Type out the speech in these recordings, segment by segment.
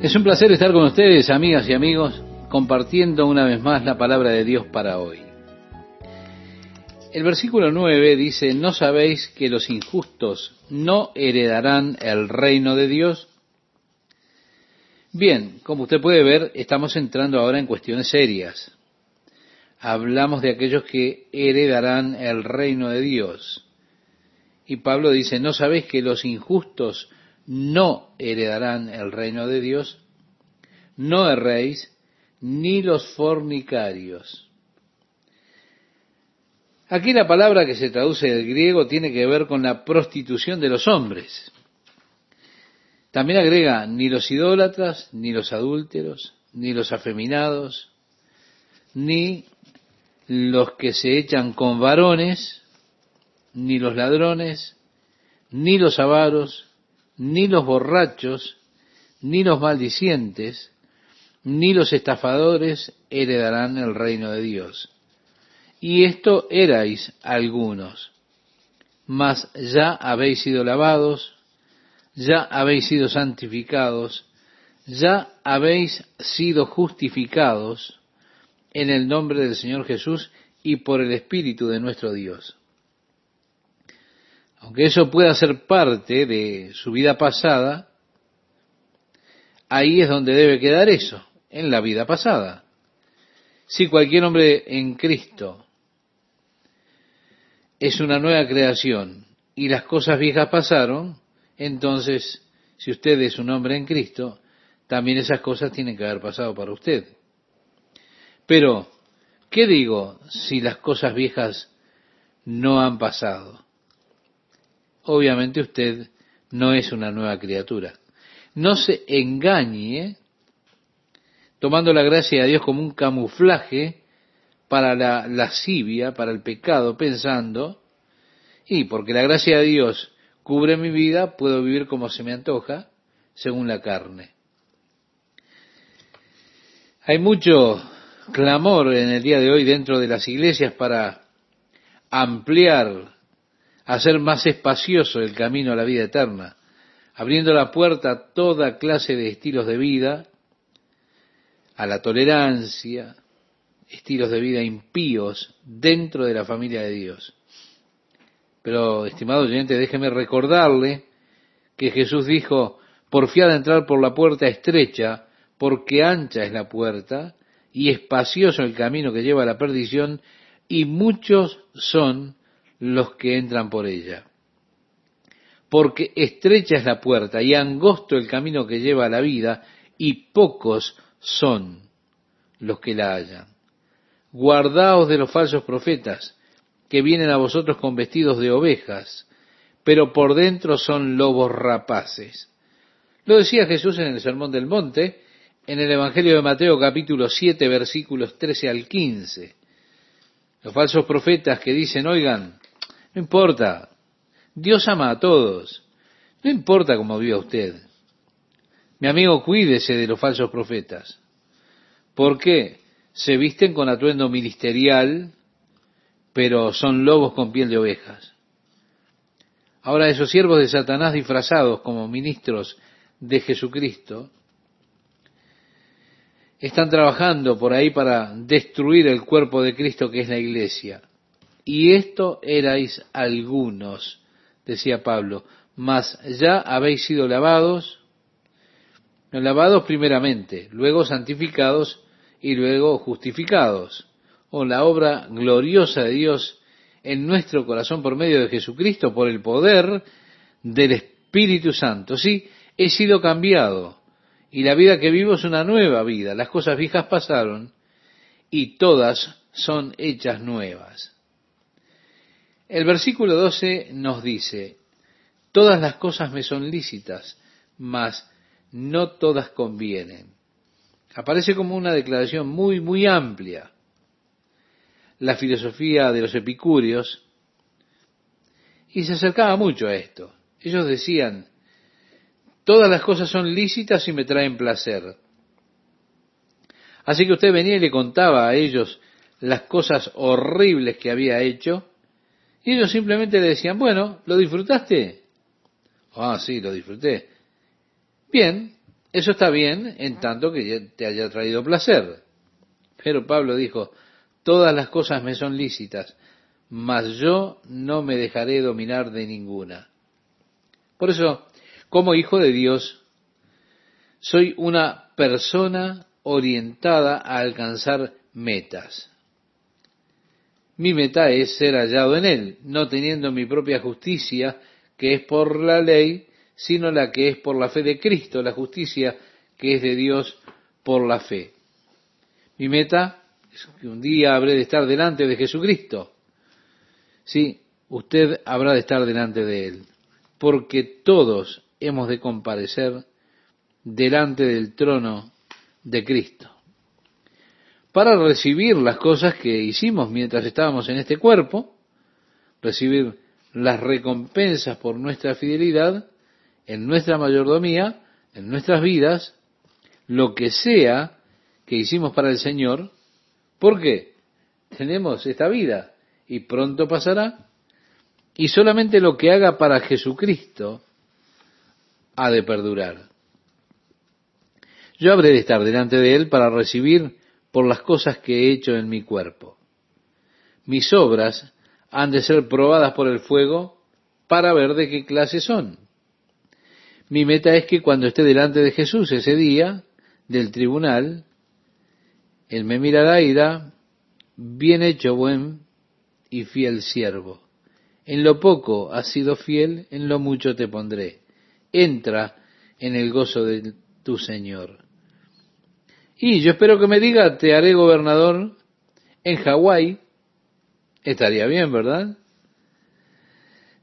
Es un placer estar con ustedes, amigas y amigos, compartiendo una vez más la palabra de Dios para hoy. El versículo 9 dice, ¿no sabéis que los injustos no heredarán el reino de Dios? Bien, como usted puede ver, estamos entrando ahora en cuestiones serias. Hablamos de aquellos que heredarán el reino de Dios. Y Pablo dice, ¿no sabéis que los injustos no heredarán el reino de Dios? No erréis, ni los fornicarios. Aquí la palabra que se traduce del griego tiene que ver con la prostitución de los hombres. También agrega ni los idólatras, ni los adúlteros, ni los afeminados, ni los que se echan con varones, ni los ladrones, ni los avaros, ni los borrachos, ni los maldicientes, ni los estafadores heredarán el reino de Dios. Y esto erais algunos, mas ya habéis sido lavados, ya habéis sido santificados, ya habéis sido justificados en el nombre del Señor Jesús y por el Espíritu de nuestro Dios. Aunque eso pueda ser parte de su vida pasada, ahí es donde debe quedar eso, en la vida pasada. Si cualquier hombre en Cristo es una nueva creación y las cosas viejas pasaron, entonces, si usted es un hombre en Cristo, también esas cosas tienen que haber pasado para usted. Pero, ¿qué digo si las cosas viejas no han pasado? Obviamente usted no es una nueva criatura. No se engañe tomando la gracia de Dios como un camuflaje para la lascivia, para el pecado, pensando, y porque la gracia de Dios cubre mi vida, puedo vivir como se me antoja, según la carne. Hay mucho clamor en el día de hoy dentro de las iglesias para ampliar hacer más espacioso el camino a la vida eterna, abriendo la puerta a toda clase de estilos de vida, a la tolerancia, estilos de vida impíos dentro de la familia de Dios. Pero, estimado oyente, déjeme recordarle que Jesús dijo, porfiad a entrar por la puerta estrecha, porque ancha es la puerta y espacioso el camino que lleva a la perdición, y muchos son los que entran por ella. Porque estrecha es la puerta y angosto el camino que lleva a la vida, y pocos son los que la hallan. Guardaos de los falsos profetas, que vienen a vosotros con vestidos de ovejas, pero por dentro son lobos rapaces. Lo decía Jesús en el Sermón del Monte, en el Evangelio de Mateo capítulo 7 versículos 13 al 15. Los falsos profetas que dicen, oigan, no importa. Dios ama a todos. No importa cómo viva usted. Mi amigo, cuídese de los falsos profetas. ¿Por qué? Se visten con atuendo ministerial, pero son lobos con piel de ovejas. Ahora esos siervos de Satanás disfrazados como ministros de Jesucristo están trabajando por ahí para destruir el cuerpo de Cristo que es la iglesia. Y esto erais algunos, decía Pablo, mas ya habéis sido lavados, lavados primeramente, luego santificados y luego justificados, o la obra gloriosa de Dios en nuestro corazón por medio de Jesucristo, por el poder del Espíritu Santo. Sí, he sido cambiado y la vida que vivo es una nueva vida. Las cosas viejas pasaron y todas son hechas nuevas. El versículo 12 nos dice, todas las cosas me son lícitas, mas no todas convienen. Aparece como una declaración muy, muy amplia. La filosofía de los epicúreos, y se acercaba mucho a esto. Ellos decían, todas las cosas son lícitas y me traen placer. Así que usted venía y le contaba a ellos las cosas horribles que había hecho, y ellos simplemente le decían, bueno, ¿lo disfrutaste? Ah, sí, lo disfruté. Bien, Eso está bien en tanto que te haya traído placer. Pero Pablo dijo, todas las cosas me son lícitas, mas yo no me dejaré dominar de ninguna. Por eso, como hijo de Dios, soy una persona orientada a alcanzar metas. Mi meta es ser hallado en Él, no teniendo mi propia justicia, que es por la ley, sino la que es por la fe de Cristo, la justicia que es de Dios por la fe. Mi meta es que un día habré de estar delante de Jesucristo. Sí, usted habrá de estar delante de Él, porque todos hemos de comparecer delante del trono de Cristo para recibir las cosas que hicimos mientras estábamos en este cuerpo, recibir las recompensas por nuestra fidelidad en nuestra mayordomía, en nuestras vidas, lo que sea que hicimos para el Señor, porque tenemos esta vida y pronto pasará, y solamente lo que haga para Jesucristo ha de perdurar. Yo habré de estar delante de Él para recibir por las cosas que he hecho en mi cuerpo. Mis obras han de ser probadas por el fuego para ver de qué clase son. Mi meta es que cuando esté delante de Jesús ese día del tribunal, Él me mirará y dirá, bien hecho, buen y fiel siervo. En lo poco has sido fiel, en lo mucho te pondré. Entra en el gozo de tu Señor. Y yo espero que me diga, te haré gobernador en Hawái. Estaría bien, ¿verdad?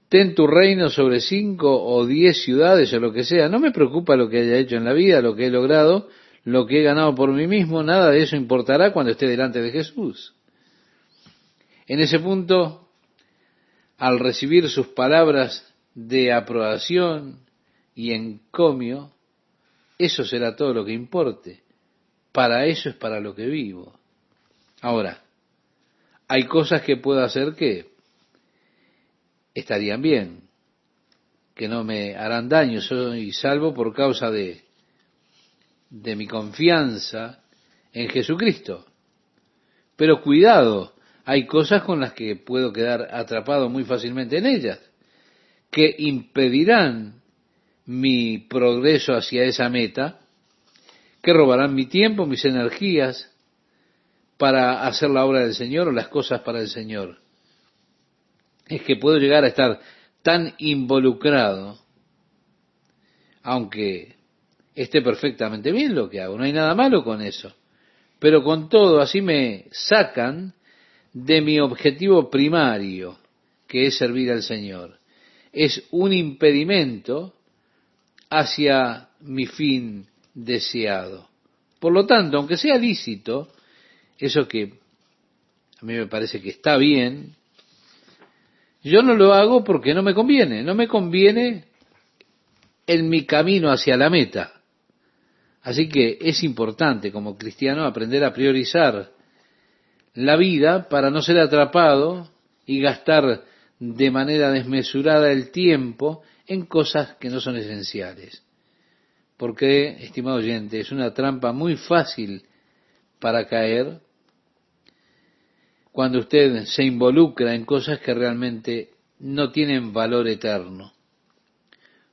Ten tu reino sobre cinco o diez ciudades o lo que sea. No me preocupa lo que haya hecho en la vida, lo que he logrado, lo que he ganado por mí mismo. Nada de eso importará cuando esté delante de Jesús. En ese punto, al recibir sus palabras de aprobación y encomio, eso será todo lo que importe. Para eso es para lo que vivo. Ahora, hay cosas que puedo hacer que estarían bien, que no me harán daño, soy salvo por causa de, de mi confianza en Jesucristo. Pero cuidado, hay cosas con las que puedo quedar atrapado muy fácilmente en ellas, que impedirán mi progreso hacia esa meta que robarán mi tiempo, mis energías para hacer la obra del Señor o las cosas para el Señor. Es que puedo llegar a estar tan involucrado, aunque esté perfectamente bien lo que hago, no hay nada malo con eso. Pero con todo, así me sacan de mi objetivo primario, que es servir al Señor. Es un impedimento hacia mi fin deseado. Por lo tanto, aunque sea lícito, eso que a mí me parece que está bien, yo no lo hago porque no me conviene, no me conviene en mi camino hacia la meta. Así que es importante como cristiano aprender a priorizar la vida para no ser atrapado y gastar de manera desmesurada el tiempo en cosas que no son esenciales. Porque, estimado oyente, es una trampa muy fácil para caer cuando usted se involucra en cosas que realmente no tienen valor eterno.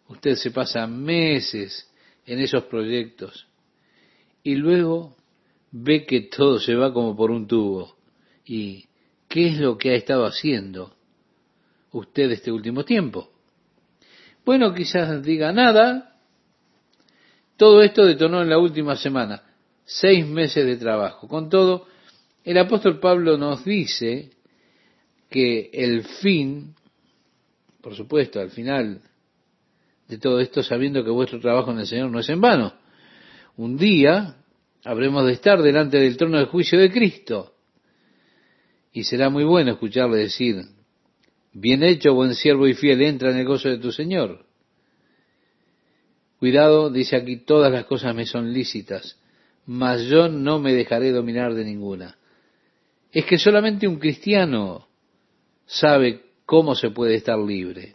Usted se pasa meses en esos proyectos y luego ve que todo se va como por un tubo. ¿Y qué es lo que ha estado haciendo usted este último tiempo? Bueno, quizás diga nada, todo esto detonó en la última semana, seis meses de trabajo. Con todo, el apóstol Pablo nos dice que el fin, por supuesto, al final de todo esto, sabiendo que vuestro trabajo en el Señor no es en vano, un día habremos de estar delante del trono de juicio de Cristo. Y será muy bueno escucharle decir, bien hecho, buen siervo y fiel, entra en el gozo de tu Señor. Cuidado, dice aquí, todas las cosas me son lícitas, mas yo no me dejaré dominar de ninguna. Es que solamente un cristiano sabe cómo se puede estar libre.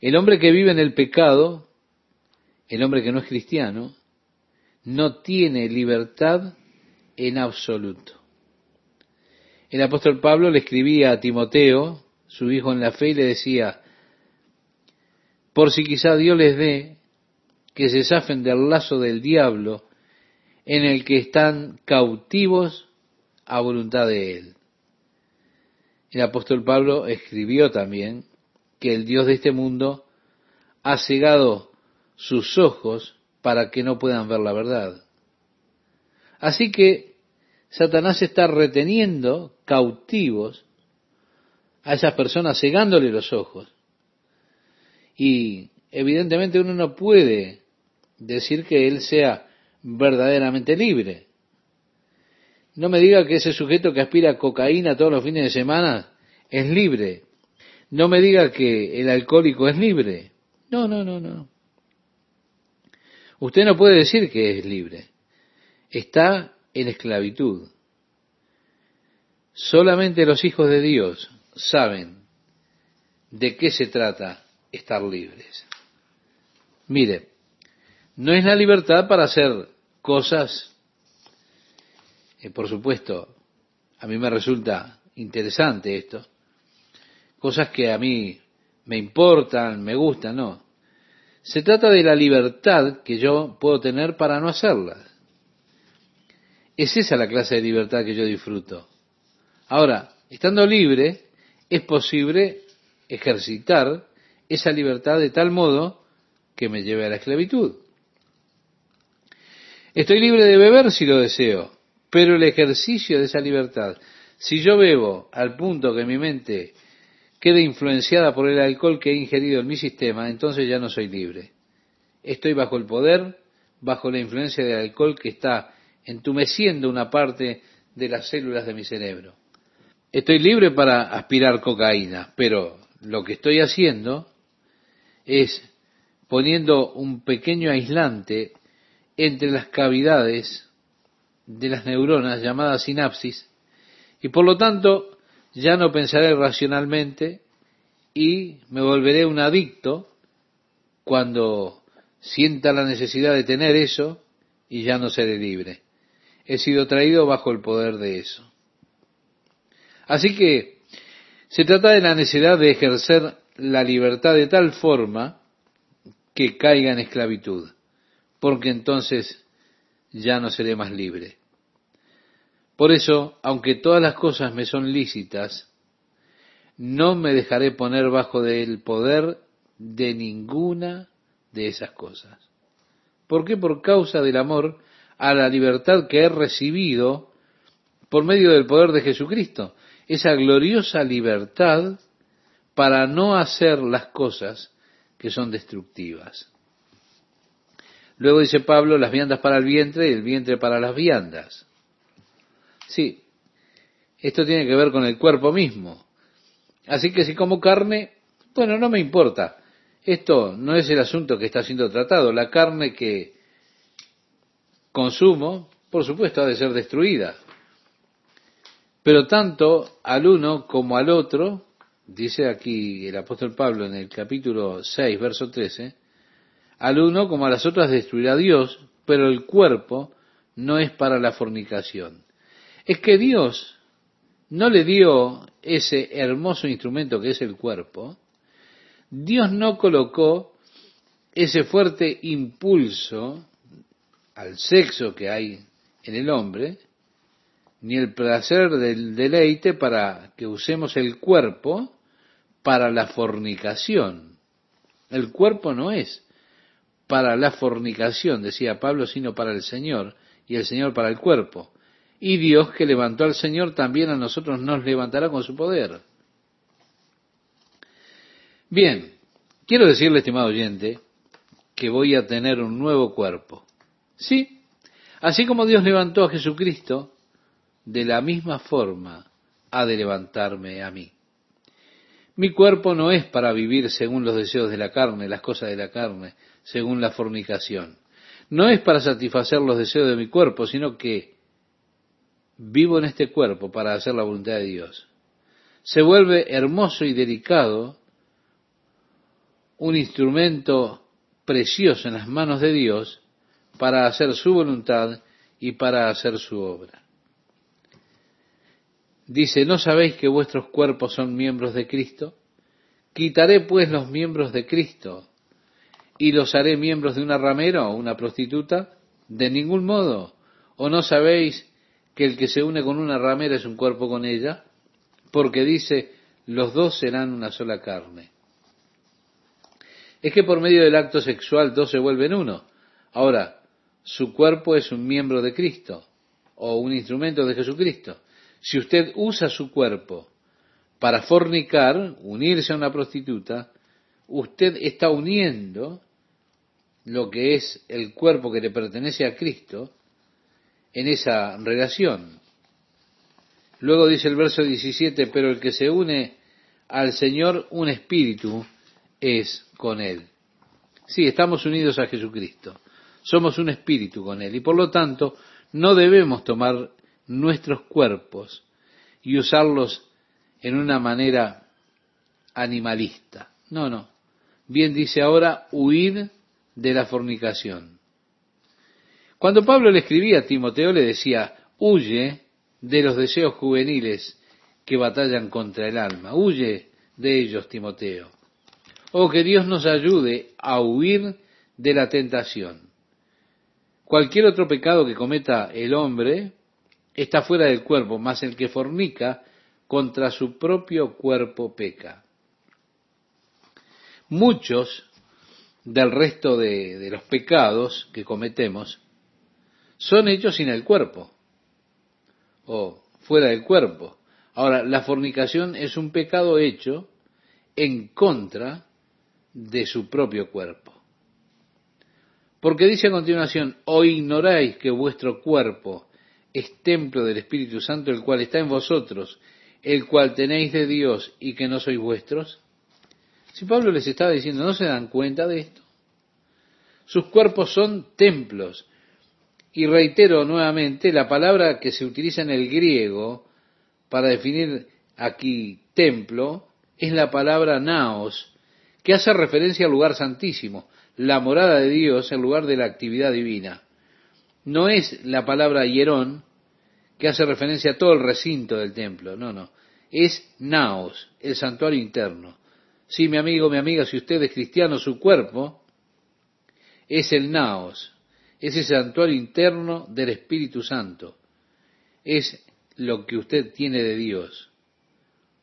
El hombre que vive en el pecado el hombre que no es cristiano, no tiene libertad en absoluto. El apóstol Pablo le escribía a Timoteo, su hijo en la fe, y le decía, por si quizá Dios les dé que se zafen del lazo del diablo en el que están cautivos a voluntad de él. El apóstol Pablo escribió también que el Dios de este mundo ha cegado sus ojos para que no puedan ver la verdad. Así que Satanás está reteniendo cautivos a esas personas, cegándole los ojos. Y evidentemente uno no puede decir que él sea verdaderamente libre. No me diga que ese sujeto que aspira a cocaína todos los fines de semana es libre. No me diga que el alcohólico es libre. No, no, no, no. Usted no puede decir que es libre. Está en esclavitud. Solamente los hijos de Dios saben de qué se trata estar libres. Mire, no es la libertad para hacer cosas, eh, por supuesto, a mí me resulta interesante esto, cosas que a mí me importan, me gustan, no. Se trata de la libertad que yo puedo tener para no hacerlas. Es esa la clase de libertad que yo disfruto. Ahora, estando libre, es posible ejercitar esa libertad de tal modo que me lleve a la esclavitud. Estoy libre de beber si lo deseo, pero el ejercicio de esa libertad, si yo bebo al punto que mi mente quede influenciada por el alcohol que he ingerido en mi sistema, entonces ya no soy libre. Estoy bajo el poder, bajo la influencia del alcohol que está entumeciendo una parte de las células de mi cerebro. Estoy libre para aspirar cocaína, pero lo que estoy haciendo es poniendo un pequeño aislante entre las cavidades de las neuronas llamadas sinapsis y por lo tanto ya no pensaré racionalmente y me volveré un adicto cuando sienta la necesidad de tener eso y ya no seré libre. He sido traído bajo el poder de eso. Así que se trata de la necesidad de ejercer la libertad de tal forma que caiga en esclavitud porque entonces ya no seré más libre. Por eso, aunque todas las cosas me son lícitas, no me dejaré poner bajo el poder de ninguna de esas cosas. ¿Por qué? Por causa del amor a la libertad que he recibido por medio del poder de Jesucristo. Esa gloriosa libertad para no hacer las cosas que son destructivas. Luego dice Pablo, las viandas para el vientre y el vientre para las viandas. Sí, esto tiene que ver con el cuerpo mismo. Así que si como carne, bueno, no me importa. Esto no es el asunto que está siendo tratado. La carne que consumo, por supuesto, ha de ser destruida. Pero tanto al uno como al otro, dice aquí el apóstol Pablo en el capítulo 6, verso 13, al uno como a las otras destruirá Dios, pero el cuerpo no es para la fornicación. Es que Dios no le dio ese hermoso instrumento que es el cuerpo, Dios no colocó ese fuerte impulso al sexo que hay en el hombre, ni el placer del deleite para que usemos el cuerpo para la fornicación. El cuerpo no es para la fornicación, decía Pablo, sino para el Señor, y el Señor para el cuerpo. Y Dios que levantó al Señor también a nosotros nos levantará con su poder. Bien, quiero decirle, estimado oyente, que voy a tener un nuevo cuerpo. Sí, así como Dios levantó a Jesucristo, de la misma forma ha de levantarme a mí. Mi cuerpo no es para vivir según los deseos de la carne, las cosas de la carne, según la fornicación. No es para satisfacer los deseos de mi cuerpo, sino que vivo en este cuerpo para hacer la voluntad de Dios. Se vuelve hermoso y delicado un instrumento precioso en las manos de Dios para hacer su voluntad y para hacer su obra. Dice, ¿no sabéis que vuestros cuerpos son miembros de Cristo? Quitaré pues los miembros de Cristo y los haré miembros de una ramera o una prostituta. De ningún modo. ¿O no sabéis que el que se une con una ramera es un cuerpo con ella? Porque dice, los dos serán una sola carne. Es que por medio del acto sexual dos se vuelven uno. Ahora, su cuerpo es un miembro de Cristo o un instrumento de Jesucristo. Si usted usa su cuerpo para fornicar, unirse a una prostituta, usted está uniendo lo que es el cuerpo que le pertenece a Cristo en esa relación. Luego dice el verso 17, pero el que se une al Señor, un espíritu es con Él. Sí, estamos unidos a Jesucristo. Somos un espíritu con Él. Y por lo tanto, no debemos tomar nuestros cuerpos y usarlos en una manera animalista. No, no. Bien dice ahora, huir de la fornicación. Cuando Pablo le escribía a Timoteo, le decía, huye de los deseos juveniles que batallan contra el alma. Huye de ellos, Timoteo. O que Dios nos ayude a huir de la tentación. Cualquier otro pecado que cometa el hombre está fuera del cuerpo, mas el que fornica contra su propio cuerpo peca. Muchos del resto de, de los pecados que cometemos son hechos sin el cuerpo o fuera del cuerpo. Ahora, la fornicación es un pecado hecho en contra de su propio cuerpo. Porque dice a continuación, o ignoráis que vuestro cuerpo es templo del Espíritu Santo, el cual está en vosotros, el cual tenéis de Dios y que no sois vuestros. Si Pablo les estaba diciendo, ¿no se dan cuenta de esto? Sus cuerpos son templos. Y reitero nuevamente, la palabra que se utiliza en el griego para definir aquí templo es la palabra naos, que hace referencia al lugar santísimo, la morada de Dios, el lugar de la actividad divina. No es la palabra hierón, que hace referencia a todo el recinto del templo, no, no. Es naos, el santuario interno. Sí, mi amigo, mi amiga, si usted es cristiano, su cuerpo es el naos, es el santuario interno del Espíritu Santo. Es lo que usted tiene de Dios.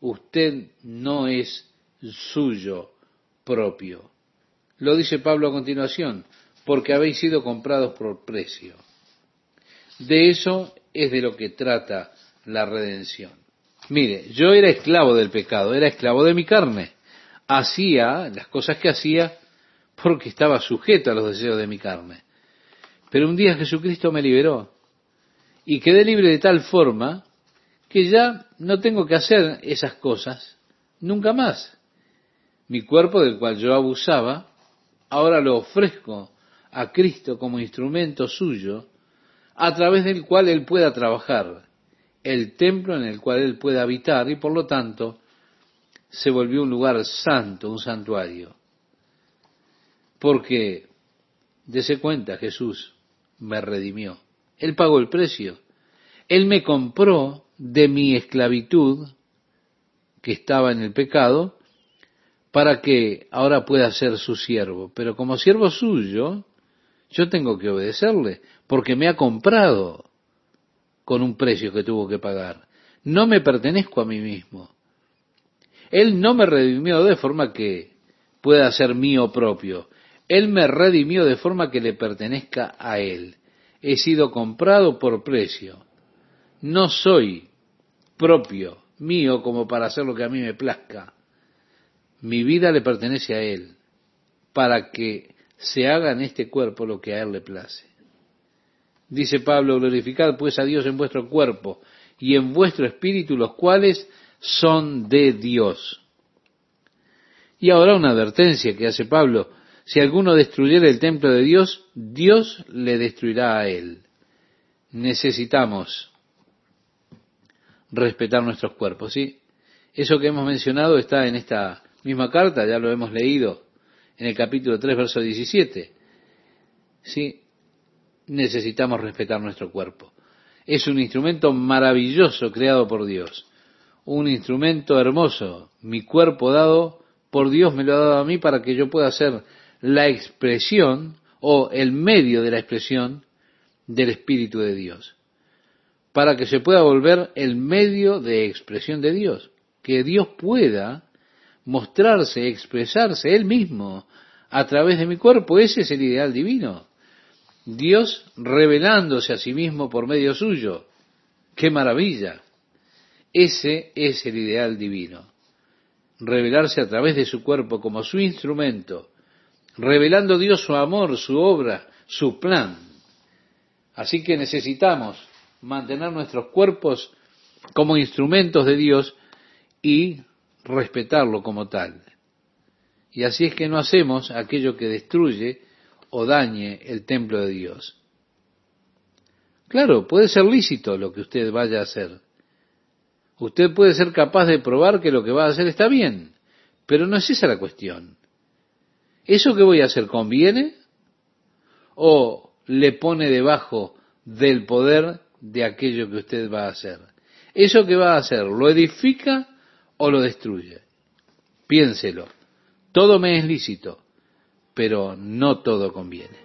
Usted no es suyo propio. Lo dice Pablo a continuación, porque habéis sido comprados por precio. De eso es de lo que trata la redención. Mire, yo era esclavo del pecado, era esclavo de mi carne. Hacía las cosas que hacía porque estaba sujeto a los deseos de mi carne. Pero un día Jesucristo me liberó y quedé libre de tal forma que ya no tengo que hacer esas cosas nunca más. Mi cuerpo del cual yo abusaba, ahora lo ofrezco a Cristo como instrumento suyo, a través del cual Él pueda trabajar, el templo en el cual Él pueda habitar y por lo tanto se volvió un lugar santo, un santuario. Porque, dese cuenta, Jesús me redimió. Él pagó el precio. Él me compró de mi esclavitud, que estaba en el pecado, para que ahora pueda ser su siervo. Pero como siervo suyo, yo tengo que obedecerle, porque me ha comprado con un precio que tuvo que pagar. No me pertenezco a mí mismo. Él no me redimió de forma que pueda ser mío propio. Él me redimió de forma que le pertenezca a Él. He sido comprado por precio. No soy propio, mío, como para hacer lo que a mí me plazca. Mi vida le pertenece a Él, para que se haga en este cuerpo lo que a Él le place. Dice Pablo, glorificad pues a Dios en vuestro cuerpo y en vuestro espíritu, los cuales son de Dios. Y ahora una advertencia que hace Pablo, si alguno destruyera el templo de Dios, Dios le destruirá a él. Necesitamos respetar nuestros cuerpos, ¿sí? Eso que hemos mencionado está en esta misma carta, ya lo hemos leído en el capítulo 3, verso 17. Sí, necesitamos respetar nuestro cuerpo. Es un instrumento maravilloso creado por Dios, un instrumento hermoso. Mi cuerpo dado por Dios me lo ha dado a mí para que yo pueda ser la expresión o el medio de la expresión del Espíritu de Dios, para que se pueda volver el medio de expresión de Dios, que Dios pueda mostrarse, expresarse Él mismo a través de mi cuerpo. Ese es el ideal divino. Dios revelándose a sí mismo por medio suyo. ¡Qué maravilla! Ese es el ideal divino. Revelarse a través de su cuerpo como su instrumento, revelando Dios su amor, su obra, su plan. Así que necesitamos mantener nuestros cuerpos como instrumentos de Dios y respetarlo como tal. Y así es que no hacemos aquello que destruye o dañe el templo de Dios. Claro, puede ser lícito lo que usted vaya a hacer. Usted puede ser capaz de probar que lo que va a hacer está bien, pero no es esa la cuestión. ¿Eso que voy a hacer conviene? ¿O le pone debajo del poder de aquello que usted va a hacer? ¿Eso que va a hacer lo edifica o lo destruye? Piénselo. Todo me es lícito, pero no todo conviene.